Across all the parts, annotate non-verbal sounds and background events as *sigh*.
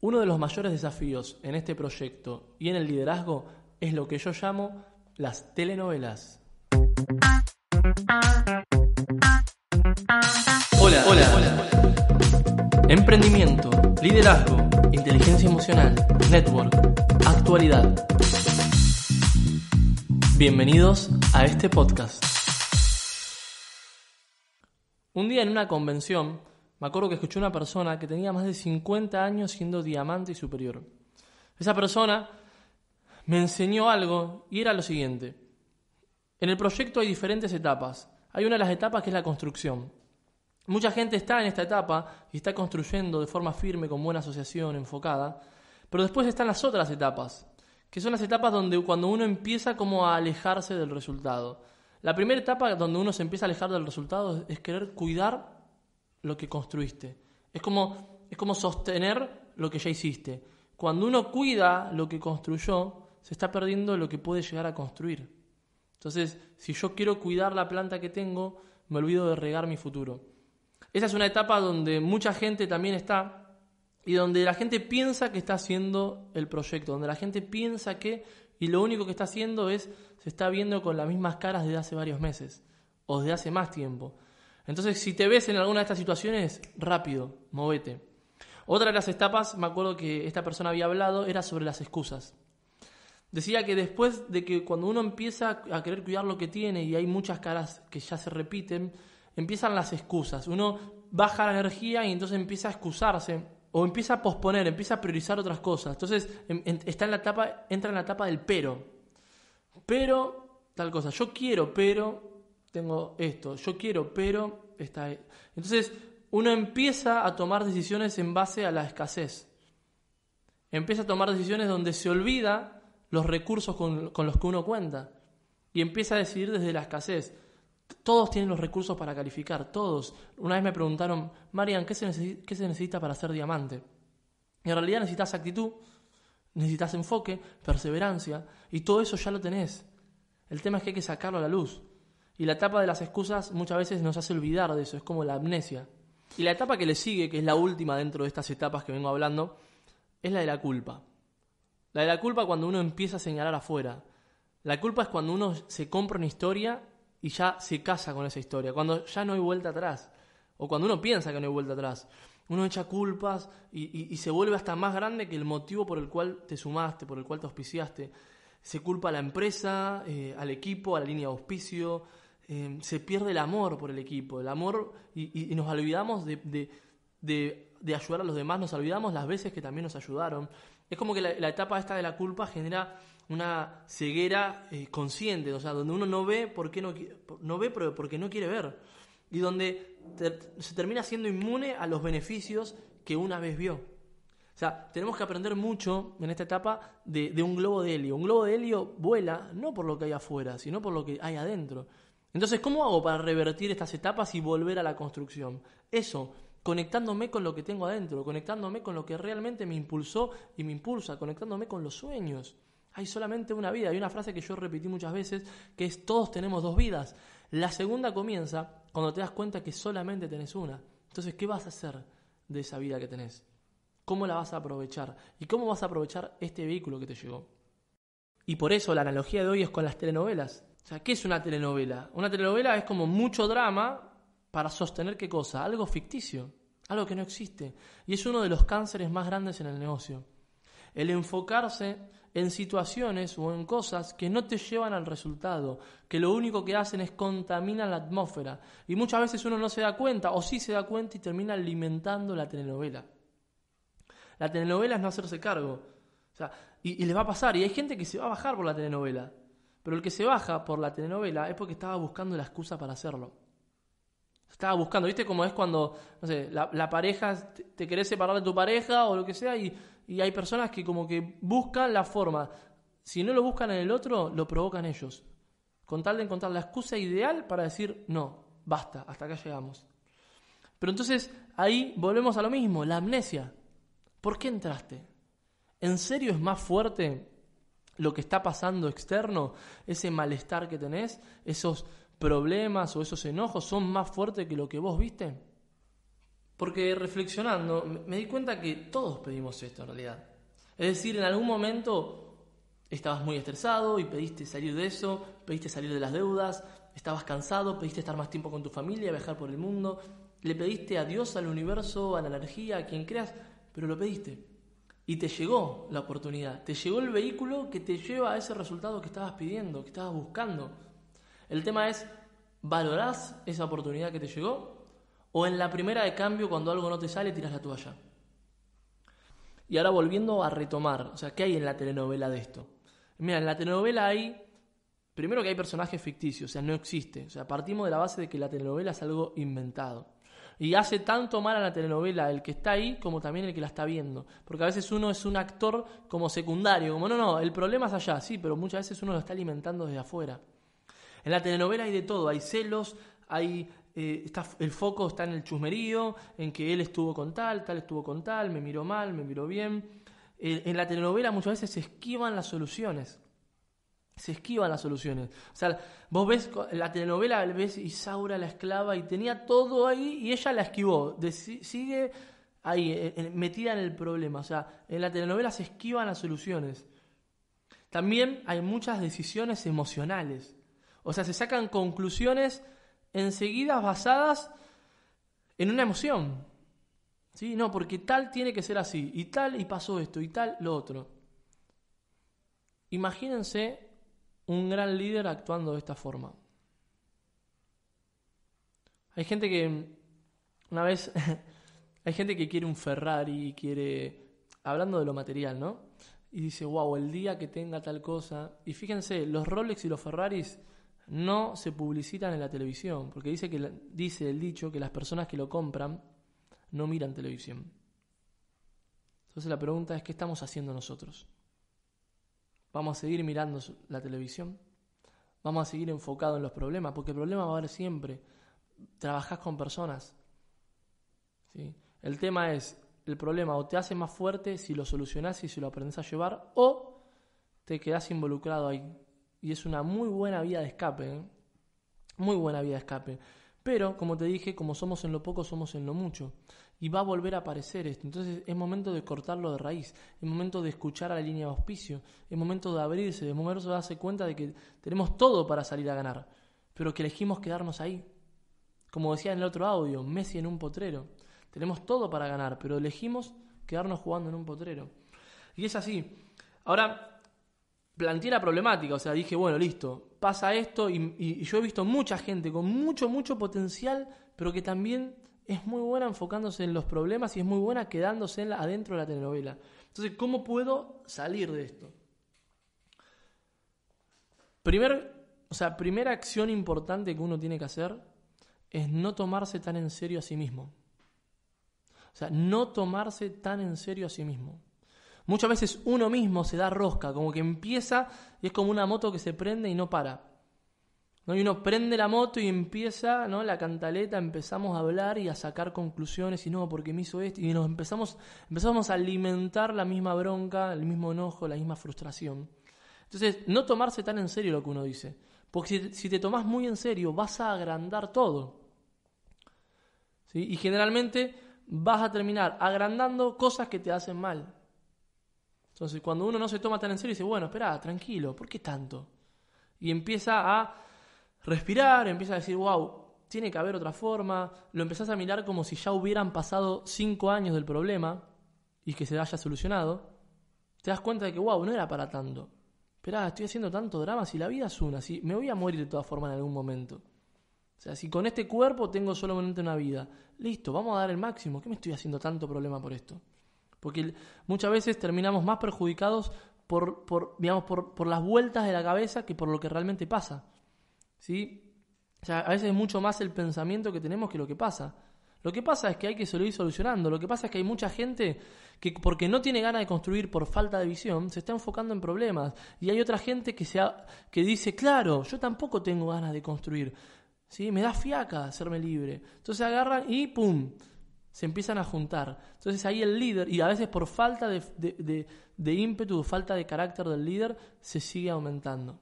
Uno de los mayores desafíos en este proyecto y en el liderazgo es lo que yo llamo las telenovelas. Hola, hola, hola. Emprendimiento, liderazgo, inteligencia emocional, network, actualidad. Bienvenidos a este podcast. Un día en una convención, me acuerdo que escuché una persona que tenía más de 50 años siendo diamante y superior. Esa persona me enseñó algo y era lo siguiente. En el proyecto hay diferentes etapas. Hay una de las etapas que es la construcción. Mucha gente está en esta etapa y está construyendo de forma firme, con buena asociación, enfocada, pero después están las otras etapas, que son las etapas donde cuando uno empieza como a alejarse del resultado. La primera etapa donde uno se empieza a alejar del resultado es querer cuidar lo que construiste. Es como, es como sostener lo que ya hiciste. Cuando uno cuida lo que construyó, se está perdiendo lo que puede llegar a construir. Entonces, si yo quiero cuidar la planta que tengo, me olvido de regar mi futuro. Esa es una etapa donde mucha gente también está y donde la gente piensa que está haciendo el proyecto, donde la gente piensa que, y lo único que está haciendo es, se está viendo con las mismas caras desde hace varios meses o desde hace más tiempo. Entonces, si te ves en alguna de estas situaciones, rápido, movete. Otra de las etapas, me acuerdo que esta persona había hablado, era sobre las excusas. Decía que después de que cuando uno empieza a querer cuidar lo que tiene y hay muchas caras que ya se repiten, empiezan las excusas. Uno baja la energía y entonces empieza a excusarse o empieza a posponer, empieza a priorizar otras cosas. Entonces está en la etapa, entra en la etapa del pero. Pero tal cosa. Yo quiero, pero tengo esto, yo quiero, pero está... Entonces uno empieza a tomar decisiones en base a la escasez. Empieza a tomar decisiones donde se olvida los recursos con, los que uno cuenta. Y empieza a decidir desde la escasez. Todos tienen los recursos para calificar, todos. Una vez me preguntaron, Marian, ¿qué se, ¿qué se necesita para ser diamante? Y en realidad necesitas actitud, necesitas enfoque, perseverancia, y todo eso ya lo tenés. El tema es que hay que sacarlo a la luz. Y la etapa de las excusas muchas veces nos hace olvidar de eso, es como la amnesia. Y la etapa que le sigue, que es la última dentro de estas etapas que vengo hablando, es la de la culpa. La de la culpa cuando uno empieza a señalar afuera. La culpa es cuando uno se compra una historia y ya se casa con esa historia, cuando ya no hay vuelta atrás, o cuando uno piensa que no hay vuelta atrás. Uno echa culpas y, se vuelve hasta más grande que el motivo por el cual te sumaste, por el cual te auspiciaste. Se culpa a la empresa, eh, al equipo, a la línea de auspicio, Em, se pierde el amor por el equipo, el amor y, nos olvidamos de, ayudar a los demás, nos olvidamos las veces que también nos ayudaron. Es como que la, etapa esta de la culpa genera una ceguera eh, consciente, o sea, donde uno no ve porque no, no ve porque no quiere ver y donde se termina siendo inmune a los beneficios que una vez vio. O sea, tenemos que aprender mucho en esta etapa de, de, un globo de helio. Un globo de helio vuela no por lo que hay afuera, sino por lo que hay adentro. Entonces, ¿cómo hago para revertir estas etapas y volver a la construcción? Eso, conectándome con lo que tengo adentro, conectándome con lo que realmente me impulsó y me impulsa, conectándome con los sueños. Hay solamente una vida. Hay una frase que yo repetí muchas veces que es todos tenemos dos vidas. La segunda comienza cuando te das cuenta que solamente tenés una. Entonces, ¿qué vas a hacer de esa vida que tenés? ¿Cómo la vas a aprovechar? ¿Y cómo vas a aprovechar este vehículo que te llegó? Y por eso la analogía de hoy es con las telenovelas. O sea, ¿qué es una telenovela? Una telenovela es como mucho drama para sostener qué cosa? Algo ficticio, algo que no existe. Y es uno de los cánceres más grandes en el negocio. El enfocarse en situaciones o en cosas que no te llevan al resultado, que lo único que hacen es contaminar la atmósfera. Y muchas veces uno no se da cuenta, o sí se da cuenta y termina alimentando la telenovela. La telenovela es no hacerse cargo. Sea, y, y les va a pasar, y hay gente que se va a bajar por la telenovela. Pero el que se baja por la telenovela es porque estaba buscando la excusa para hacerlo. Estaba buscando, ¿viste cómo es cuando, no sé, la, pareja, te, querés separar de tu pareja o lo que sea y, y hay personas que como que buscan la forma. Si no lo buscan en el otro, lo provocan ellos. Con tal de encontrar la excusa ideal para decir, no, basta, hasta acá llegamos. Pero entonces ahí volvemos a lo mismo, la amnesia. ¿Por qué entraste? ¿En serio es más fuerte lo que está pasando externo, ese malestar que tenés, esos problemas o esos enojos son más fuertes que lo que vos viste? Porque reflexionando, me di cuenta que todos pedimos esto en realidad. Es decir, en algún momento estabas muy estresado y pediste salir de eso, pediste salir de las deudas, estabas cansado, pediste estar más tiempo con tu familia, viajar por el mundo, le pediste a Dios, al universo, a la energía, a quien creas, pero lo pediste. Y te llegó la oportunidad, te llegó el vehículo que te lleva a ese resultado que estabas pidiendo, que estabas buscando. El tema es, ¿valorás esa oportunidad que te llegó? ¿O en la primera de cambio, cuando algo no te sale, tiras la toalla? Y ahora volviendo a retomar, o sea, ¿qué hay en la telenovela de esto? Mira, en la telenovela hay, primero que hay personajes ficticios, o sea, no existe. O sea, partimos de la base de que la telenovela es algo inventado. Y hace tanto mal a la telenovela el que está ahí como también el que la está viendo. Porque a veces uno es un actor como secundario, como no, no, el problema es allá, sí, pero muchas veces uno lo está alimentando desde afuera. En la telenovela hay de todo, hay celos, hay eh, el foco está en el chusmerío, en que él estuvo con tal, tal estuvo con tal, me miró mal, me miró bien. Eh, en la telenovela muchas veces se esquivan las soluciones. Se esquivan las soluciones. O sea, vos ves la telenovela, ves Isaura la esclava y tenía todo ahí y ella la esquivó. sigue ahí, eh, metida en el problema. O sea, en la telenovela se esquivan las soluciones. También hay muchas decisiones emocionales. O sea, se sacan conclusiones enseguida basadas en una emoción. ¿Sí? No, porque tal tiene que ser así, y tal y pasó esto, y tal lo otro. Imagínense un gran líder actuando de esta forma. Hay gente que, una vez, *laughs* hay gente que quiere un Ferrari y quiere, hablando de lo material, ¿no? Y dice, wow, el día que tenga tal cosa. Y fíjense, los Rolex y los Ferraris no se publicitan en la televisión, porque dice, que, dice el dicho que las personas que lo compran no miran televisión. Entonces la pregunta es, ¿qué estamos haciendo nosotros? ¿Vamos a seguir mirando la televisión? ¿Vamos a seguir enfocados en los problemas? Porque el problema va a haber siempre. Trabajás con personas. ¿sí? El tema es, el problema o te hace más fuerte si lo solucionás y si lo aprendes a llevar, o te quedás involucrado ahí y es una muy buena vía de escape. ¿eh? Muy buena vía de escape. Pero, como te dije, como somos en lo poco, somos en lo mucho. Y va a volver a aparecer esto. Entonces es momento de cortarlo de raíz. Es momento de escuchar a la línea de auspicio. Es momento de abrirse. Es momento de darse cuenta de que tenemos todo para salir a ganar. Pero que elegimos quedarnos ahí. Como decía en el otro audio, Messi en un potrero. Tenemos todo para ganar, pero elegimos quedarnos jugando en un potrero. Y es así. Ahora, planteé la problemática, o sea, dije, bueno, listo, pasa esto y, yo he visto mucha gente con mucho, mucho potencial, pero que también es muy buena enfocándose en los problemas y es muy buena quedándose en adentro de la telenovela. Entonces, ¿cómo puedo salir de esto? Primer, o sea, primera acción importante que uno tiene que hacer es no tomarse tan en serio a sí mismo. O sea, no tomarse tan en serio a sí mismo. Muchas veces uno mismo se da rosca, como que empieza y es como una moto que se prende y no para. ¿No? Y uno prende la moto y empieza, ¿no? La cantaleta, empezamos a hablar y a sacar conclusiones y no, porque me hizo esto. Y nos empezamos, empezamos a alimentar la misma bronca, el mismo enojo, la misma frustración. Entonces, no tomarse tan en serio lo que uno dice. Porque si, te tomas muy en serio, vas a agrandar todo. ¿Sí? Y generalmente vas a terminar agrandando cosas que te hacen mal. Entonces, cuando uno no se toma tan en serio, dice, bueno, espera, tranquilo, ¿por qué tanto? Y empieza a respirar, empieza a decir, wow, tiene que haber otra forma, lo empezás a mirar como si ya hubieran pasado cinco años del problema y que se haya solucionado, te das cuenta de que, wow, no era para tanto. Esperá, estoy haciendo tanto drama, si la vida es una, si me voy a morir de todas formas en algún momento. O sea, si con este cuerpo tengo solamente una vida, listo, vamos a dar el máximo. ¿Qué me estoy haciendo tanto problema por esto? Porque muchas veces terminamos más perjudicados por, por digamos, por, las vueltas de la cabeza que por lo que realmente pasa. ¿Sí? O sea, a veces es mucho más el pensamiento que tenemos que lo que pasa. Lo que pasa es que hay que seguir solucionando. Lo que pasa es que hay mucha gente que porque no tiene ganas de construir por falta de visión, se está enfocando en problemas. Y hay otra gente que, se que dice, claro, yo tampoco tengo ganas de construir. ¿Sí? Me da fiaca hacerme libre. Entonces agarran y ¡pum! se empiezan a juntar. Entonces ahí el líder, y a veces por falta de, de, de, ímpetu, falta de carácter del líder, se sigue aumentando.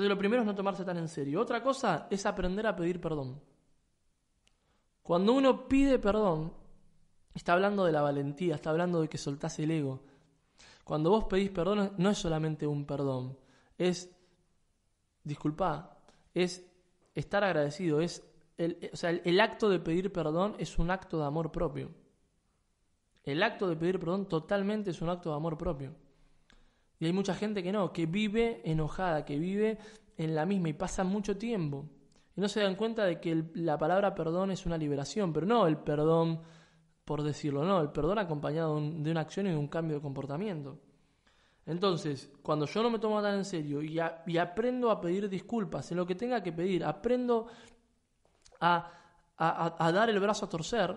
Entonces lo primero es no tomarse tan en serio. Otra cosa es aprender a pedir perdón. Cuando uno pide perdón, está hablando de la valentía, está hablando de que soltás el ego. Cuando vos pedís perdón, no es solamente un perdón, es, disculpa, es estar agradecido, es el, o sea, el acto de pedir perdón es un acto de amor propio. El acto de pedir perdón totalmente es un acto de amor propio. Y hay mucha gente que no, que vive enojada, que vive en la misma y pasa mucho tiempo. Y no se dan cuenta de que la palabra perdón es una liberación, pero no el perdón por decirlo, no, el perdón acompañado de una acción y de un cambio de comportamiento. Entonces, cuando yo no me tomo tan en serio y, aprendo a pedir disculpas en lo que tenga que pedir, aprendo a, a, dar el brazo a torcer,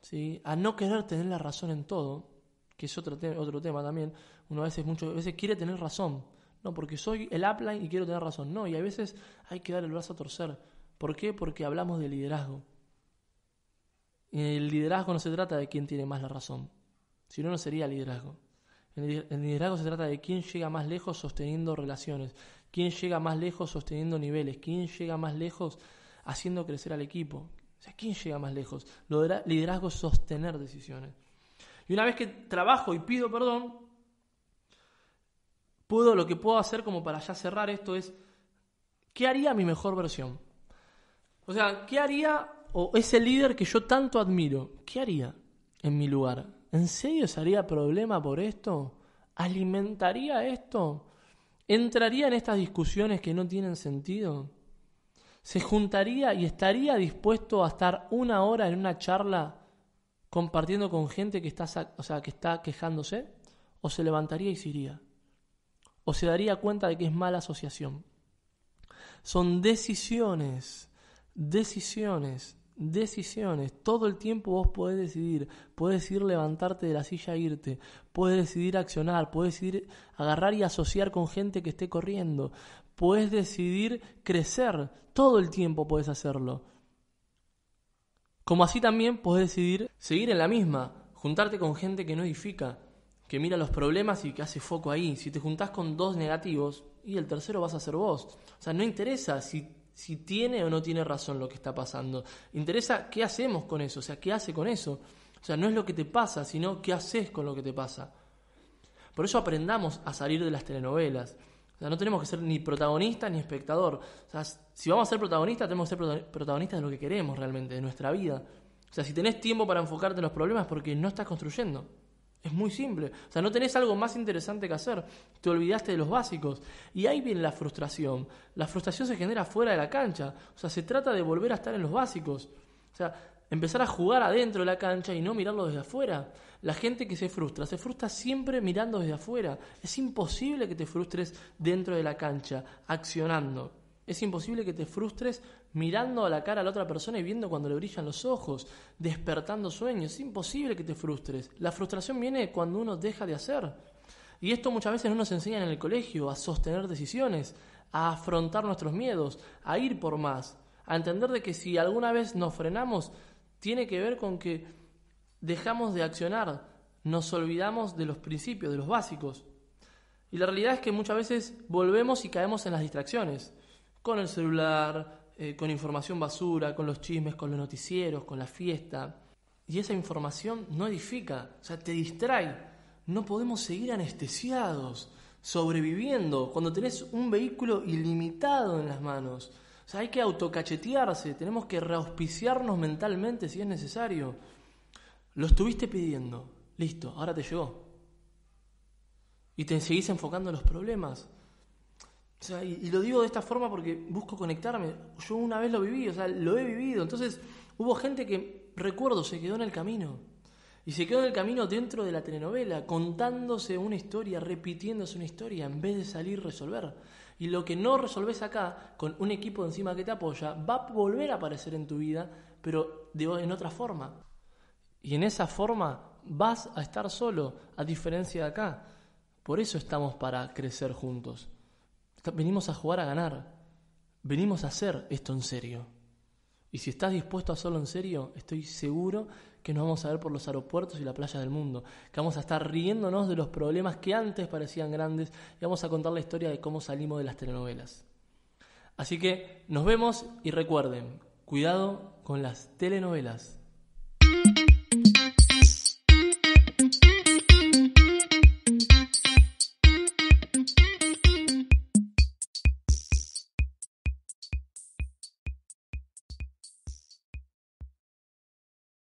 ¿sí? a no querer tener la razón en todo, que es otro, otro tema también, uno a veces, muchas veces quiere tener razón, no, porque soy el upline y quiero tener razón, no, y a veces hay que dar el brazo a torcer. ¿Por qué? Porque hablamos de liderazgo. Y el liderazgo no se trata de quién tiene más la razón, si no, no sería liderazgo. El liderazgo se trata de quién llega más lejos sosteniendo relaciones, quién llega más lejos sosteniendo niveles, quién llega más lejos haciendo crecer al equipo. O sea, ¿quién llega más lejos? Liderazgo es sostener decisiones. Y una vez que trabajo y pido perdón, puedo, lo que puedo hacer como para ya cerrar esto es, ¿qué haría mi mejor versión? O sea, ¿qué haría o ese líder que yo tanto admiro? ¿Qué haría en mi lugar? ¿En serio se haría problema por esto? ¿Alimentaría esto? ¿Entraría en estas discusiones que no tienen sentido? ¿Se juntaría y estaría dispuesto a estar una hora en una charla compartiendo con gente que está, o sea, que está quejándose? ¿O se levantaría y se iría? ¿O se daría cuenta de que es mala asociación? Son decisiones, decisiones decisiones. Todo el tiempo vos podés decidir. Podés decidir levantarte de la silla e irte. Podés decidir accionar. Podés decidir agarrar y asociar con gente que esté corriendo. Podés decidir crecer. Todo el tiempo podés hacerlo. Como así también podés decidir seguir en la misma. Juntarte con gente que no edifica. Que mira los problemas y que hace foco ahí. Si te juntás con dos negativos, y el tercero vas a ser vos. O sea, no interesa si si tiene o no tiene razón lo que está pasando. Interesa qué hacemos con eso, o sea, qué hace con eso. O sea, no es lo que te pasa, sino qué haces con lo que te pasa. Por eso aprendamos a salir de las telenovelas. O sea, no tenemos que ser ni protagonista ni espectador. O sea, si vamos a ser protagonistas, tenemos que ser protagonistas de lo que queremos realmente, de nuestra vida. O sea, si tenés tiempo para enfocarte en los problemas porque no estás construyendo. Es muy simple. O sea, no tenés algo más interesante que hacer. Te olvidaste de los básicos. Y ahí viene la frustración. La frustración se genera fuera de la cancha. O sea, se trata de volver a estar en los básicos. O sea, empezar a jugar adentro de la cancha y no mirarlo desde afuera. La gente que se frustra, se frustra siempre mirando desde afuera. Es imposible que te frustres dentro de la cancha, accionando. Es imposible que te frustres mirando a la cara a la otra persona y viendo cuando le brillan los ojos, despertando sueños. Es imposible que te frustres. La frustración viene cuando uno deja de hacer. Y esto muchas veces no nos enseñan en el colegio, a sostener decisiones, a afrontar nuestros miedos, a ir por más, a entender de que si alguna vez nos frenamos, tiene que ver con que dejamos de accionar, nos olvidamos de los principios, de los básicos. Y la realidad es que muchas veces volvemos y caemos en las distracciones con el celular, eh, con información basura, con los chismes, con los noticieros, con la fiesta. Y esa información no edifica, o sea, te distrae. No podemos seguir anestesiados, sobreviviendo, cuando tenés un vehículo ilimitado en las manos. O sea, hay que autocachetearse, tenemos que reauspiciarnos mentalmente si es necesario. Lo estuviste pidiendo, listo, ahora te llegó. Y te seguís enfocando en los problemas. O sea, y, lo digo de esta forma porque busco conectarme. Yo una vez lo viví, o sea, lo he vivido. Entonces hubo gente que, recuerdo, se quedó en el camino. Y se quedó en el camino dentro de la telenovela, contándose una historia, repitiéndose una historia, en vez de salir resolver. Y lo que no resolves acá, con un equipo encima que te apoya, va a volver a aparecer en tu vida, pero de, en otra forma. Y en esa forma vas a estar solo, a diferencia de acá. Por eso estamos para crecer juntos. Venimos a jugar a ganar. Venimos a hacer esto en serio. Y si estás dispuesto a hacerlo en serio, estoy seguro que nos vamos a ver por los aeropuertos y la playa del mundo. Que vamos a estar riéndonos de los problemas que antes parecían grandes y vamos a contar la historia de cómo salimos de las telenovelas. Así que nos vemos y recuerden, cuidado con las telenovelas.